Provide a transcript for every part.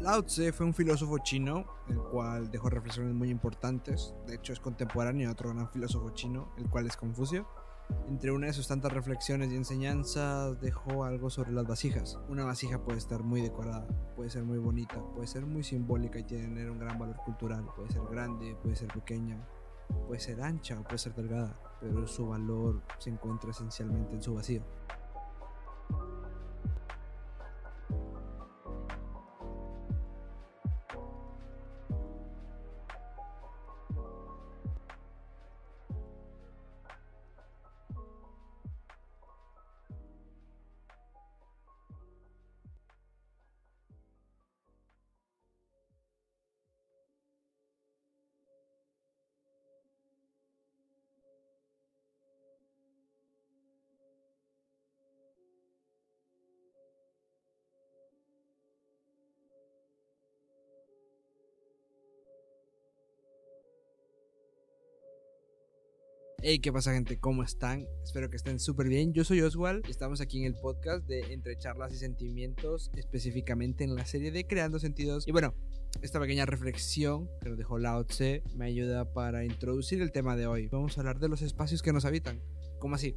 Lao Tse fue un filósofo chino, el cual dejó reflexiones muy importantes. De hecho, es contemporáneo de otro gran filósofo chino, el cual es Confucio. Entre una de sus tantas reflexiones y enseñanzas dejó algo sobre las vasijas. Una vasija puede estar muy decorada, puede ser muy bonita, puede ser muy simbólica y tener un gran valor cultural. Puede ser grande, puede ser pequeña, puede ser ancha o puede ser delgada, pero su valor se encuentra esencialmente en su vacío. Hey, ¿qué pasa gente? ¿Cómo están? Espero que estén súper bien. Yo soy Oswald y estamos aquí en el podcast de Entre Charlas y Sentimientos, específicamente en la serie de Creando Sentidos. Y bueno, esta pequeña reflexión que nos dejó Lao Tse me ayuda para introducir el tema de hoy. Vamos a hablar de los espacios que nos habitan. ¿Cómo así?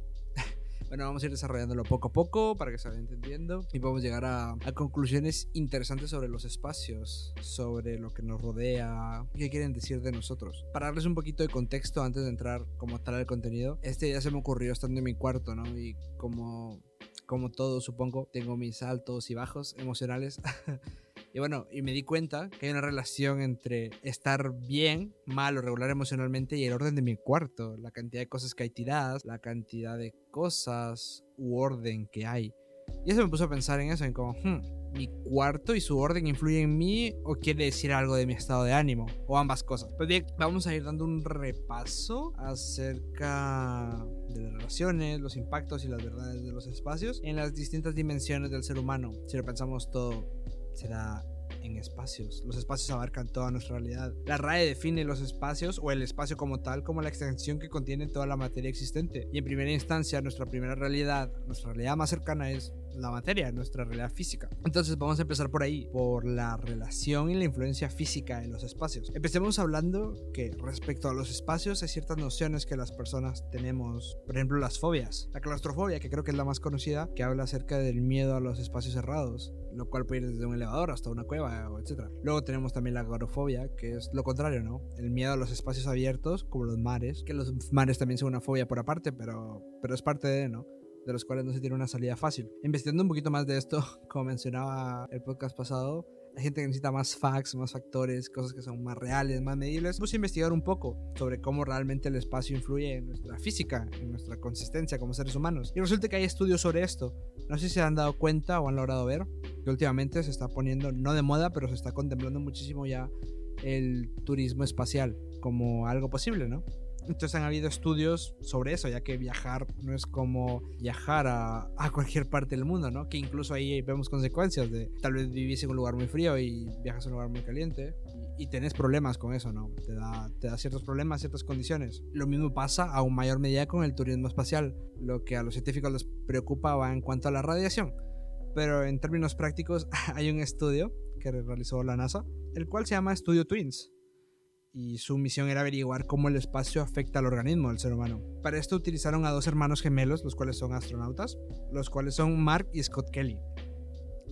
Bueno, vamos a ir desarrollándolo poco a poco para que se vaya entendiendo y podamos llegar a, conclusiones interesantes sobre los espacios, sobre lo que nos rodea, qué quieren decir de nosotros. Para darles un poquito de contexto antes de entrar como tal al contenido, este ya se me ocurrió estando en mi cuarto, ¿no? Y como, como todo, supongo, tengo mis altos y bajos emocionales. Y bueno, y me di cuenta que hay una relación entre estar bien, mal o regular emocionalmente y el orden de mi cuarto, la cantidad de cosas que hay tiradas, la cantidad de cosas u orden que hay. Y eso me puso a pensar en eso, en como, hmm, mi cuarto y su orden influyen en mí o quiere decir algo de mi estado de ánimo o ambas cosas. Pues bien, vamos a ir dando un repaso acerca de las relaciones, los impactos y las verdades de los espacios en las distintas dimensiones del ser humano. Si lo pensamos todo será en espacios. Los espacios abarcan toda nuestra realidad. La RAE define los espacios o el espacio como tal como la extensión que contiene toda la materia existente. Y en primera instancia, nuestra primera realidad, nuestra realidad más cercana es la materia, nuestra realidad física. Entonces vamos a empezar por ahí, por la relación y la influencia física en los espacios. Empecemos hablando que respecto a los espacios hay ciertas nociones que las personas tenemos, por ejemplo las fobias. La claustrofobia, que creo que es la más conocida, que habla acerca del miedo a los espacios cerrados lo cual puede ir desde un elevador hasta una cueva, etc. Luego tenemos también la agorofobia, que es lo contrario, ¿no? El miedo a los espacios abiertos, como los mares, que los mares también son una fobia por aparte, pero, pero es parte de, ¿no? De los cuales no se tiene una salida fácil. Investigando un poquito más de esto, como mencionaba el podcast pasado, hay gente que necesita más facts, más factores, cosas que son más reales, más medibles. Vamos a investigar un poco sobre cómo realmente el espacio influye en nuestra física, en nuestra consistencia como seres humanos. Y resulta que hay estudios sobre esto. No sé si se han dado cuenta o han logrado ver que últimamente se está poniendo, no de moda, pero se está contemplando muchísimo ya el turismo espacial como algo posible, ¿no? Entonces han habido estudios sobre eso, ya que viajar no es como viajar a, a, cualquier parte del mundo, ¿no? Que incluso ahí vemos consecuencias de tal vez vivís en un lugar muy frío y viajas a un lugar muy caliente y, y tenés problemas con eso, ¿no? Te da, te da ciertos problemas, ciertas condiciones. Lo mismo pasa a un mayor medida con el turismo espacial. Lo que a los científicos les preocupa va en cuanto a la radiación. Pero en términos prácticos hay un estudio que realizó la NASA, el cual se llama Estudio Twins y su misión era averiguar cómo el espacio afecta al organismo del ser humano. Para esto utilizaron a dos hermanos gemelos, los cuales son astronautas, los cuales son Mark y Scott Kelly.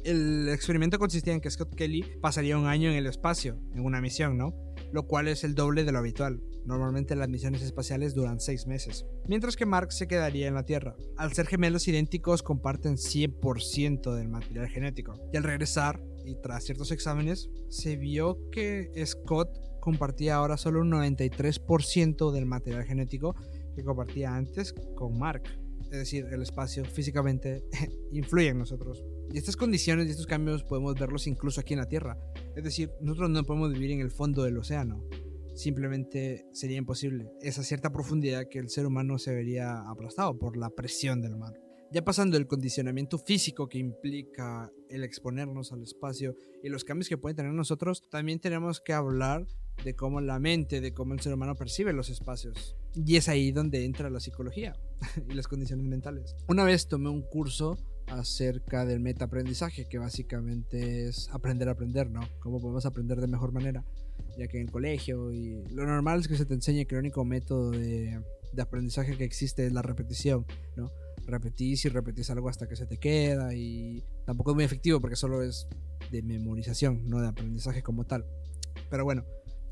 El experimento consistía en que Scott Kelly pasaría un año en el espacio, en una misión, ¿no? Lo cual es el doble de lo habitual. Normalmente las misiones espaciales duran seis meses. Mientras que Mark se quedaría en la Tierra. Al ser gemelos idénticos comparten 100% del material genético. Y al regresar, y tras ciertos exámenes, se vio que Scott compartía ahora solo un 93% del material genético que compartía antes con Mark. Es decir, el espacio físicamente influye en nosotros. Y estas condiciones y estos cambios podemos verlos incluso aquí en la Tierra. Es decir, nosotros no podemos vivir en el fondo del océano. Simplemente sería imposible. Esa cierta profundidad que el ser humano se vería aplastado por la presión del mar. Ya pasando el condicionamiento físico que implica el exponernos al espacio y los cambios que pueden tener nosotros, también tenemos que hablar de cómo la mente, de cómo el ser humano percibe los espacios. Y es ahí donde entra la psicología y las condiciones mentales. Una vez tomé un curso acerca del metaaprendizaje, que básicamente es aprender a aprender, ¿no? Cómo podemos aprender de mejor manera, ya que en el colegio y lo normal es que se te enseñe que el único método de, de aprendizaje que existe es la repetición, ¿no? Repetís y repetís algo hasta que se te queda y tampoco es muy efectivo porque solo es de memorización, no de aprendizaje como tal. Pero bueno,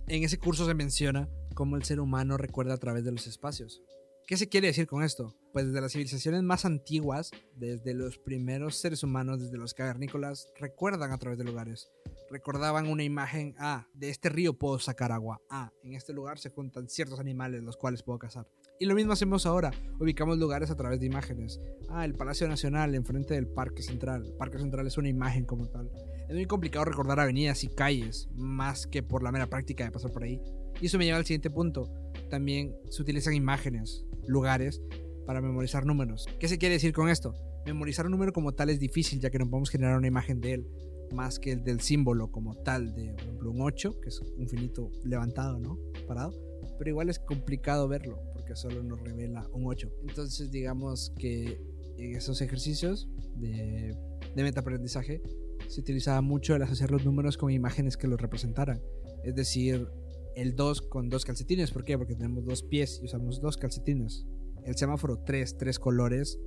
en ese curso se menciona cómo el ser humano recuerda a través de los espacios. ¿Qué se quiere decir con esto? Pues desde las civilizaciones más antiguas, desde los primeros seres humanos, desde los cavernícolas, recuerdan a través de lugares. Recordaban una imagen, ah, de este río puedo sacar agua, ah, en este lugar se juntan ciertos animales los cuales puedo cazar. Y lo mismo hacemos ahora, ubicamos lugares a través de imágenes. Ah, el Palacio Nacional enfrente del Parque Central. El Parque Central es una imagen como tal. Es muy complicado recordar avenidas y calles, más que por la mera práctica de pasar por ahí. Y eso me lleva al siguiente punto. También se utilizan imágenes, lugares, para memorizar números. ¿Qué se quiere decir con esto? Memorizar un número como tal es difícil, ya que no podemos generar una imagen de él, más que el del símbolo como tal, de por ejemplo un 8, que es un finito levantado, ¿no? Parado. Pero igual es complicado verlo, porque solo nos revela un 8. Entonces digamos que en esos ejercicios de, de metaaprendizaje se utilizaba mucho el asociar los números con imágenes que los representaran. Es decir, el 2 con dos calcetines. ¿Por qué? Porque tenemos dos pies y usamos dos calcetines. El semáforo 3, tres colores.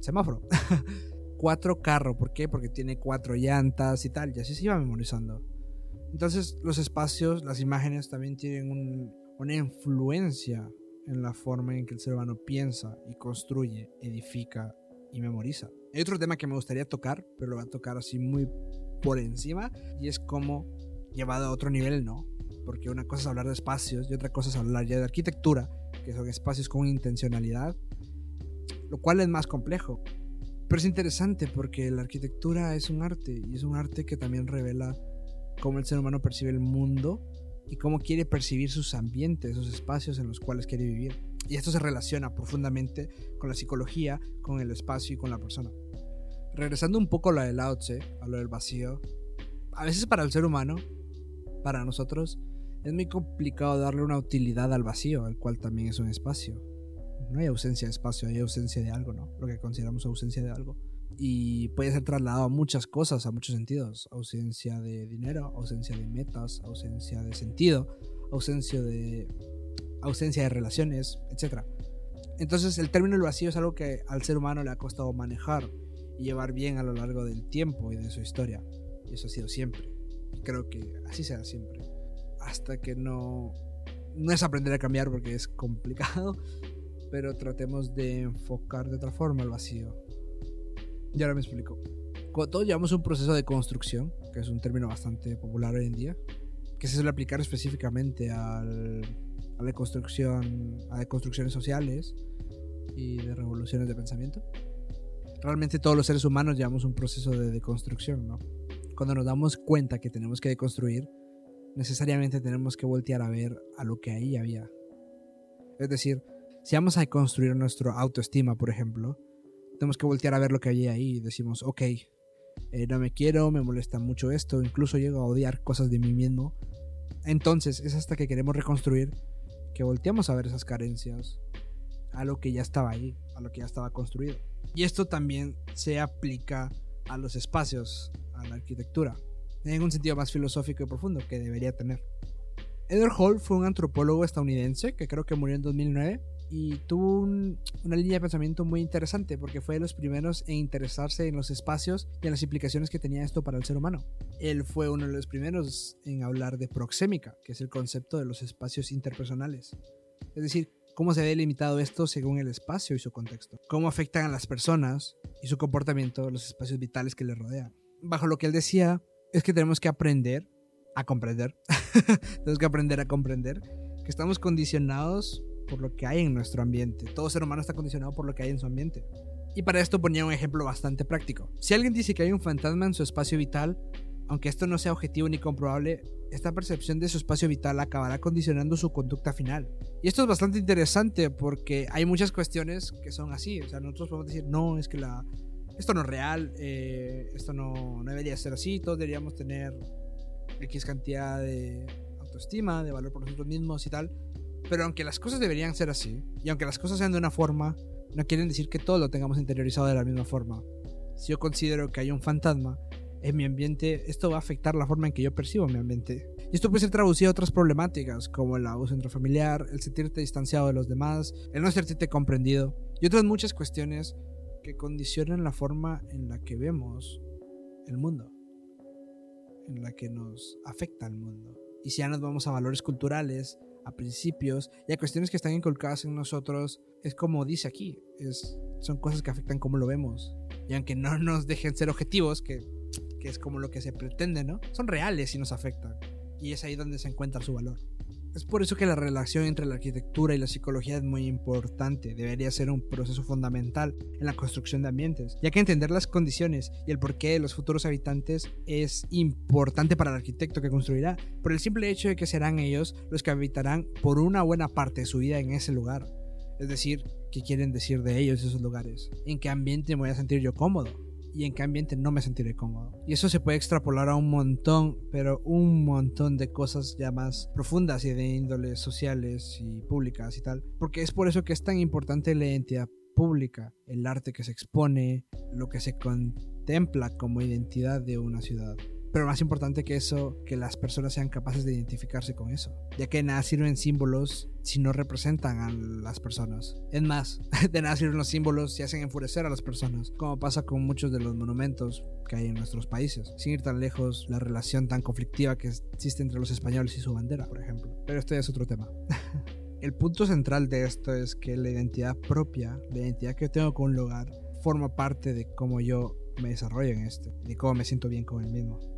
Semáforo. 4 carro. ¿Por qué? Porque tiene cuatro llantas y tal. Y así se iba memorizando. Entonces los espacios, las imágenes también tienen una influencia en la forma en que el ser humano piensa y construye, edifica y memoriza. Hay otro tema que me gustaría tocar, pero lo voy a tocar así muy por encima, y es cómo llevado a otro nivel, ¿no? Porque una cosa es hablar de espacios y otra cosa es hablar ya de arquitectura, que son espacios con intencionalidad, lo cual es más complejo. Pero es interesante porque la arquitectura es un arte y es un arte que también revela cómo el ser humano percibe el mundo y cómo quiere percibir sus ambientes, esos espacios en los cuales quiere vivir. Y esto se relaciona profundamente con la psicología, con el espacio y con la persona. Regresando un poco a lo del Lao Tse, a lo del vacío, a veces para el ser humano, para nosotros, es muy complicado darle una utilidad al vacío, el cual también es un espacio. No hay ausencia de espacio, hay ausencia de algo, ¿no? Lo que consideramos ausencia de algo. Y puede ser trasladado a muchas cosas, a muchos sentidos. Ausencia de dinero, ausencia de metas, ausencia de sentido, ausencia de ausencia de relaciones, etc. Entonces el término del vacío es algo que al ser humano le ha costado manejar y llevar bien a lo largo del tiempo y de su historia. Y eso ha sido siempre. Y creo que así será siempre. Hasta que no... No es aprender a cambiar porque es complicado, pero tratemos de enfocar de otra forma el vacío. Y ahora me explico. Cuando todos llevamos un proceso de construcción, que es un término bastante popular hoy en día, que se suele aplicar específicamente al a la construcción, a construcciones sociales y de revoluciones de pensamiento. Realmente todos los seres humanos llevamos un proceso de deconstrucción, ¿no? Cuando nos damos cuenta que tenemos que deconstruir, necesariamente tenemos que voltear a ver a lo que ahí había. Es decir, si vamos a construir nuestra autoestima, por ejemplo, tenemos que voltear a ver lo que había ahí y decimos, ok, eh, no me quiero, me molesta mucho esto, incluso llego a odiar cosas de mí mismo. Entonces es hasta que queremos reconstruir que volteamos a ver esas carencias, a lo que ya estaba ahí, a lo que ya estaba construido. Y esto también se aplica a los espacios, a la arquitectura, en un sentido más filosófico y profundo que debería tener. Edward Hall fue un antropólogo estadounidense que creo que murió en 2009 y tuvo una línea de pensamiento muy interesante porque fue de los primeros en interesarse en los espacios y en las implicaciones que tenía esto para el ser humano. Él fue uno de los primeros en hablar de proxémica, que es el concepto de los espacios interpersonales. Es decir, cómo se ve limitado esto según el espacio y su contexto. Cómo afectan a las personas y su comportamiento los espacios vitales que les rodean. Bajo lo que él decía, es que tenemos que aprender a comprender. tenemos que aprender a comprender que estamos condicionados por lo que hay en nuestro ambiente. Todo ser humano está condicionado por lo que hay en su ambiente. Y para esto ponía un ejemplo bastante práctico. Si alguien dice que hay un fantasma en su espacio vital, aunque esto no sea objetivo ni comprobable, esta percepción de su espacio vital acabará condicionando su conducta final. Y esto es bastante interesante porque hay muchas cuestiones que son así. O sea, nosotros podemos decir, no, es que la, esto no es real, eh, esto no, no debería ser así, todos deberíamos tener X cantidad de autoestima, de valor por nosotros mismos y tal. Pero aunque las cosas deberían ser así, y aunque las cosas sean de una forma, no quieren decir que todo lo tengamos interiorizado de la misma forma. si yo considero que hay un fantasma en mi ambiente, esto va a afectar la forma en que yo percibo mi ambiente. Y esto puede ser traducido a otras problemáticas, como el abuso intrafamiliar, el sentirte distanciado de los demás, el no sentirte comprendido, y otras muchas cuestiones que condicionan la forma en la que vemos el mundo, en la que nos afecta el mundo. Y si ya nos vamos a valores culturales, a principios y a cuestiones que están inculcadas en nosotros, es como dice aquí, es, son cosas que afectan cómo lo vemos. Y aunque no nos dejen ser objetivos, que, que es como lo que se pretende, ¿no? Son reales y nos afectan. Y es ahí donde se encuentra su valor. Es por eso que la relación entre la arquitectura y la psicología es muy importante, debería ser un proceso fundamental en la construcción de ambientes, ya que entender las condiciones y el porqué de los futuros habitantes es importante para el arquitecto que construirá, por el simple hecho de que serán ellos los que habitarán por una buena parte de su vida en ese lugar. Es decir, qué quieren decir de ellos esos lugares, en qué ambiente me voy a sentir yo cómodo, y en qué ambiente no me sentiré cómodo. Y eso se puede extrapolar a un montón, pero un montón de cosas ya más profundas y de índoles sociales y públicas y tal. Porque es por eso que es tan importante la identidad pública, el arte que se expone, lo que se contempla como identidad de una ciudad. Pero más importante que eso, que las personas sean capaces de identificarse con eso. Ya que nada sirven símbolos si no representan a las personas. Es más, de nada sirven los símbolos si hacen enfurecer a las personas. Como pasa con muchos de los monumentos que hay en nuestros países. Sin ir tan lejos, la relación tan conflictiva que existe entre los españoles y su bandera, por ejemplo. Pero esto ya es otro tema. El punto central de esto es que la identidad propia, la identidad que tengo con un lugar, forma parte de cómo yo me desarrollo en este, de cómo me siento bien con el mismo.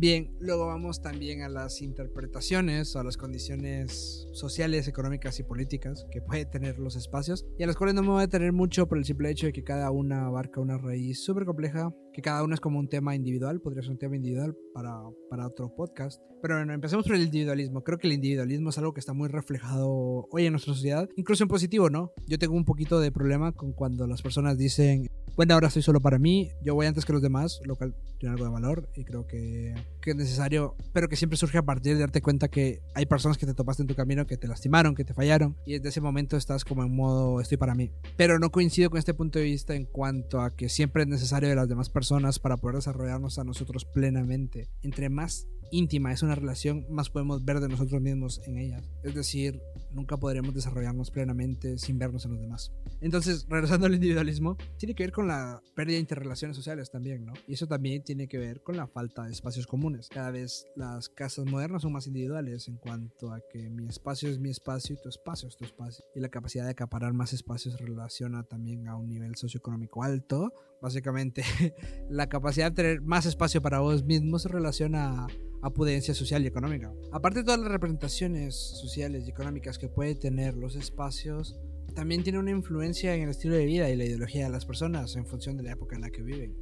Bien, luego vamos también a las interpretaciones a las condiciones sociales, económicas y políticas que puede tener los espacios y a las cuales no me voy a detener mucho por el simple hecho de que cada una abarca una raíz súper compleja, que cada una es como un tema individual, podría ser un tema individual para, para otro podcast. Pero bueno, empecemos por el individualismo. Creo que el individualismo es algo que está muy reflejado hoy en nuestra sociedad, incluso en positivo, ¿no? Yo tengo un poquito de problema con cuando las personas dicen, bueno, ahora estoy solo para mí, yo voy antes que los demás, lo cual tiene algo de valor y creo que, que, es necesario, pero que siempre surge a partir de darte cuenta que hay personas que te topaste en tu camino que te lastimaron, que te fallaron y desde ese momento estás como en modo estoy para mí. Pero no coincido con este punto de vista en cuanto a que siempre es necesario de las demás personas para poder desarrollarnos a nosotros plenamente. Entre más íntima es una relación, más podemos ver de nosotros mismos en ella. Es decir, nunca podremos desarrollarnos plenamente sin vernos en los demás. Entonces, regresando al individualismo, tiene que ver con la pérdida de interrelaciones sociales también, ¿no? Y eso también tiene que ver con la falta de espacios comunes. Cada vez las casas modernas son más individuales en cuanto a que mi espacio es mi espacio y tu espacio es tu espacio. Y la capacidad de acaparar más espacios relaciona también a un nivel socioeconómico alto. Básicamente, la capacidad de tener más espacio para vos mismo se relaciona a a pudencia social y económica. Aparte de todas las representaciones sociales y económicas que puede tener los espacios, también tiene una influencia en el estilo de vida y la ideología de las personas en función de la época en la que viven.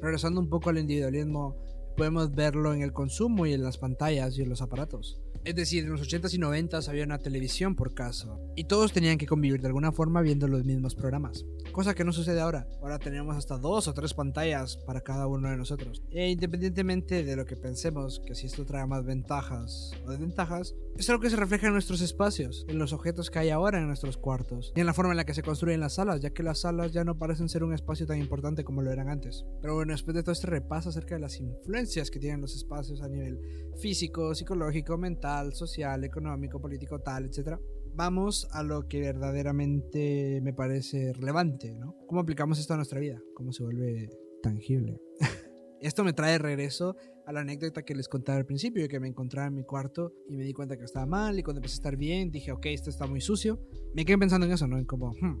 Regresando un poco al individualismo, podemos verlo en el consumo y en las pantallas y en los aparatos. Es decir, en los 80s y 90s había una televisión por caso, y todos tenían que convivir de alguna forma viendo los mismos programas. Cosa que no sucede ahora. Ahora tenemos hasta dos o tres pantallas para cada uno de nosotros. E independientemente de lo que pensemos, que si esto trae más ventajas o desventajas, es algo que se refleja en nuestros espacios, en los objetos que hay ahora en nuestros cuartos, y en la forma en la que se construyen las salas, ya que las salas ya no parecen ser un espacio tan importante como lo eran antes. Pero bueno, después de todo este repaso acerca de las influencias que tienen los espacios a nivel físico, psicológico, mental, social, económico, político, tal, etc vamos a lo que verdaderamente me parece relevante, ¿no? ¿Cómo aplicamos esto a nuestra vida? ¿Cómo se vuelve tangible? esto me trae regreso a la anécdota que les contaba al principio, que me encontraba en mi cuarto y me di cuenta que estaba mal y cuando empecé a estar bien dije, ok, esto está muy sucio. Me quedé pensando en eso, ¿no? En como, hmm,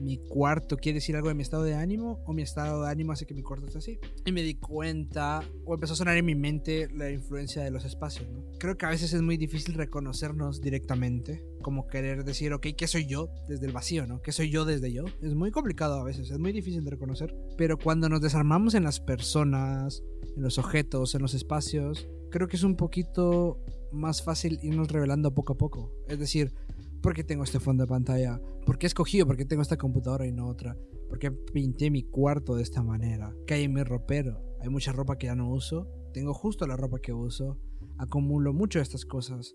mi cuarto quiere decir algo de mi estado de ánimo o mi estado de ánimo hace que mi cuarto esté así. Y me di cuenta o empezó a sonar en mi mente la influencia de los espacios, ¿no? Creo que a veces es muy difícil reconocernos directamente, como querer decir, ok, ¿qué soy yo desde el vacío, ¿no? ¿Qué soy yo desde yo? Es muy complicado a veces, es muy difícil de reconocer, pero cuando nos desarmamos en las personas, en los objetos, en los espacios, creo que es un poquito más fácil irnos revelando poco a poco. Es decir, ¿por qué tengo este fondo de pantalla? ¿Por qué he escogido? ¿Por qué tengo esta computadora y no otra? ¿Por qué pinté mi cuarto de esta manera? ¿Qué hay en mi ropero? Hay mucha ropa que ya no uso. Tengo justo la ropa que uso. Acumulo mucho de estas cosas.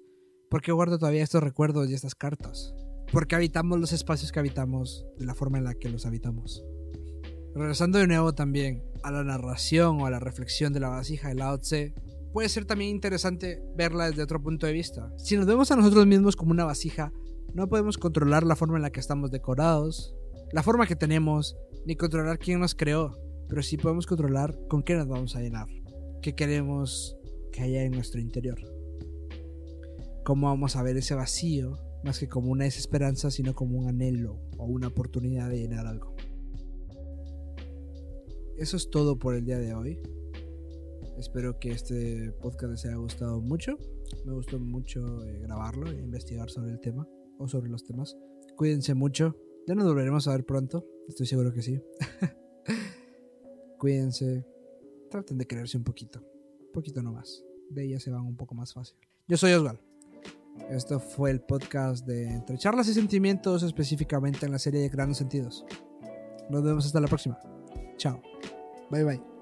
¿Por qué guardo todavía estos recuerdos y estas cartas? ¿Por qué habitamos los espacios que habitamos de la forma en la que los habitamos? Regresando de nuevo también a la narración o a la reflexión de la vasija de Lao Tse, puede ser también interesante verla desde otro punto de vista. Si nos vemos a nosotros mismos como una vasija, no podemos controlar la forma en la que estamos decorados, la forma que tenemos, ni controlar quién nos creó, pero sí podemos controlar con qué nos vamos a llenar, qué queremos que haya en nuestro interior. Cómo vamos a ver ese vacío, más que como una desesperanza, sino como un anhelo o una oportunidad de llenar algo. Eso es todo por el día de hoy. Espero que este podcast les haya gustado mucho. Me gustó mucho eh, grabarlo e investigar sobre el tema o sobre los temas. Cuídense mucho. Ya nos volveremos a ver pronto. Estoy seguro que sí. Cuídense. Traten de quererse un poquito. Un poquito nomás. De ellas se van un poco más fácil. Yo soy Osval. Esto fue el podcast de Entre Charlas y Sentimientos, específicamente en la serie de Grandes Sentidos. Nos vemos hasta la próxima. Chao. 拜拜